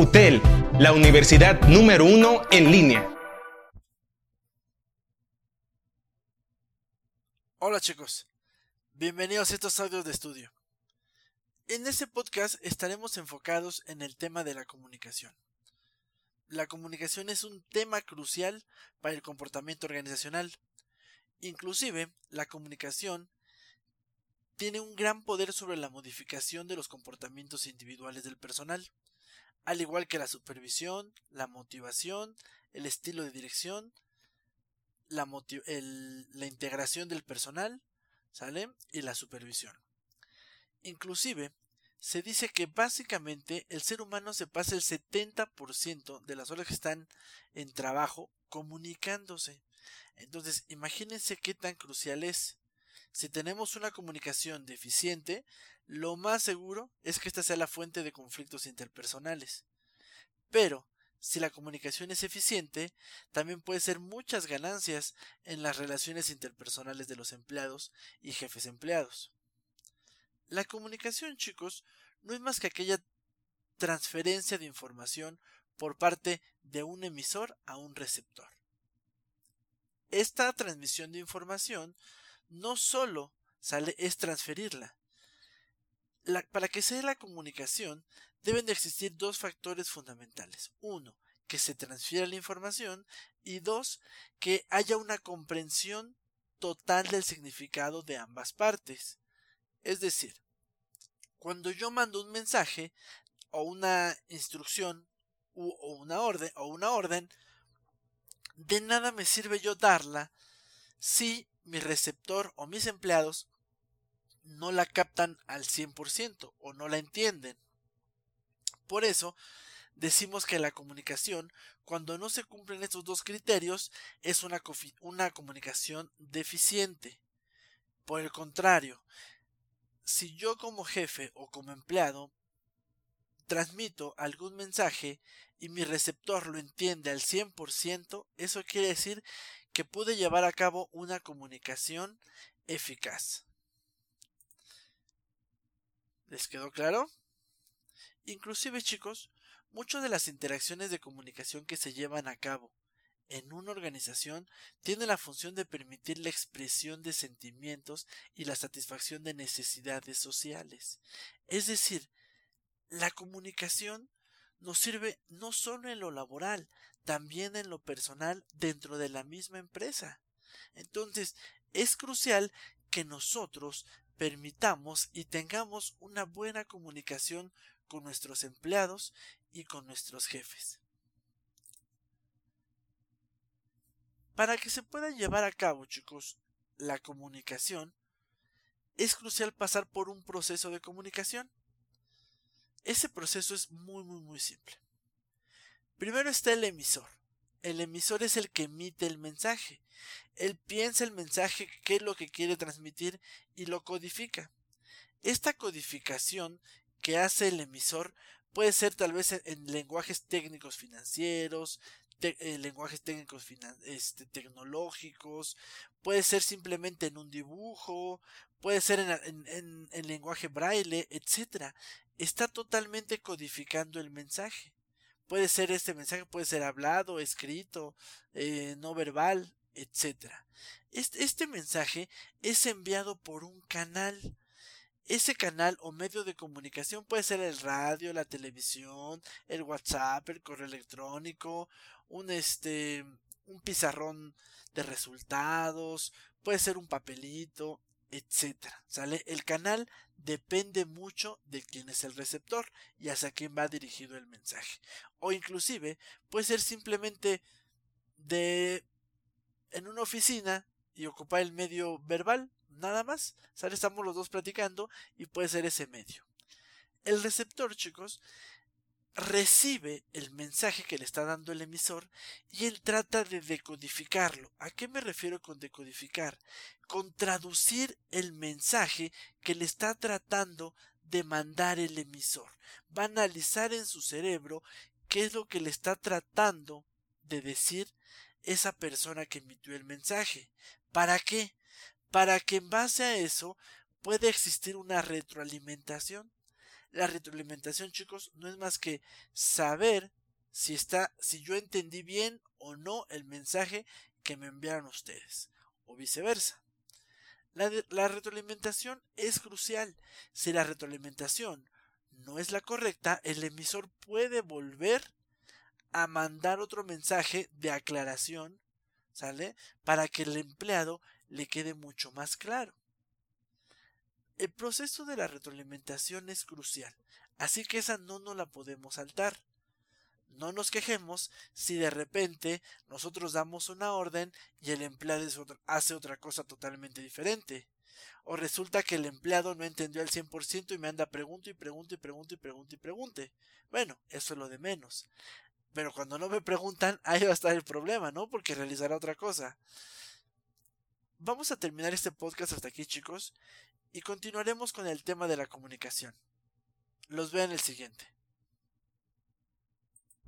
UTEL, la universidad número uno en línea. Hola chicos, bienvenidos a estos audios de estudio. En este podcast estaremos enfocados en el tema de la comunicación. La comunicación es un tema crucial para el comportamiento organizacional. Inclusive, la comunicación tiene un gran poder sobre la modificación de los comportamientos individuales del personal, al igual que la supervisión, la motivación, el estilo de dirección, la, integración del personal, ¿sale? Y la supervisión. Inclusive, se dice que básicamente el ser humano se pasa el 70% de las horas que están en trabajo comunicándose. Entonces, imagínense qué tan crucial es. Si tenemos una comunicación deficiente, lo más seguro es que esta sea la fuente de conflictos interpersonales. Pero, si la comunicación es eficiente, también puede ser muchas ganancias en las relaciones interpersonales de los empleados y jefes empleados. La comunicación, chicos, no es más que aquella transferencia de información por parte de un emisor a un receptor. Esta transmisión de información no solo es transferirla. Para que sea la comunicación deben de existir dos factores fundamentales. Uno, que se transfiera la información y dos, que haya una comprensión total del significado de ambas partes. Es decir, cuando yo mando un mensaje o una instrucción o una orden o una orden, de nada me sirve yo darla si mi receptor o mis empleados no la captan al 100% o no la entienden. Por eso, decimos que la comunicación, cuando no se cumplen estos dos criterios, es una, una comunicación deficiente. Por el contrario, si yo como jefe o como empleado transmito algún mensaje y mi receptor lo entiende al 100%, eso quiere decir que pude llevar a cabo una comunicación eficaz. ¿Les quedó claro? Inclusive chicos, muchas de las interacciones de comunicación que se llevan a cabo en una organización tienen la función de permitir la expresión de sentimientos y la satisfacción de necesidades sociales. Es decir, la comunicación nos sirve no solo en lo laboral, también en lo personal dentro de la misma empresa. Entonces, es crucial que nosotros permitamos y tengamos una buena comunicación con nuestros empleados y con nuestros jefes. Para que se pueda llevar a cabo, chicos, la comunicación, es crucial pasar por un proceso de comunicación. Ese proceso es muy, muy, muy simple. Primero está el emisor. El emisor es el que emite el mensaje. Él piensa el mensaje, qué es lo que quiere transmitir y lo codifica. Esta codificación que hace el emisor puede ser tal vez en, lenguajes técnicos financieros, eh, lenguajes técnicos este, tecnológicos, puede ser simplemente en un dibujo, puede ser en, en lenguaje braille, etc. Está totalmente codificando el mensaje. Puede ser este mensaje, puede ser hablado, escrito, eh, no verbal, etc. Este, este mensaje es enviado por un canal. Ese canal o medio de comunicación puede ser el radio, la televisión, el WhatsApp, el correo electrónico, un este un pizarrón de resultados, puede ser un papelito, etcétera. ¿Sale? El canal depende mucho de quién es el receptor y hacia quién va dirigido el mensaje. O inclusive puede ser simplemente de en una oficina y ocupar el medio verbal, nada más. ¿Sale? Estamos los dos platicando y puede ser ese medio. El receptor, chicos, recibe el mensaje que le está dando el emisor y él trata de decodificarlo. ¿A qué me refiero con decodificar? Con traducir el mensaje que le está tratando de mandar el emisor. Va a analizar en su cerebro qué es lo que le está tratando de decir esa persona que emitió el mensaje. ¿Para qué? Para que en base a eso pueda existir una retroalimentación. La retroalimentación, chicos, no es más que saber si está, si yo entendí bien o no el mensaje que me enviaron ustedes, o viceversa. La, la, retroalimentación es crucial. Si la retroalimentación no es la correcta, el emisor puede volver a mandar otro mensaje de aclaración, ¿sale? Para que el empleado le quede mucho más claro. El proceso de la retroalimentación es crucial, así que esa no nos la podemos saltar. No nos quejemos si de repente nosotros damos una orden y el empleado hace otra cosa totalmente diferente. O resulta que el empleado no entendió al 100% y me anda pregunto y pregunto y pregunto y pregunto y pregunte. Bueno, eso es lo de menos. Pero cuando no me preguntan, ahí va a estar el problema, ¿no? Porque realizará otra cosa. Vamos a terminar este podcast hasta aquí, chicos, y continuaremos con el tema de la comunicación. Los veo en el siguiente.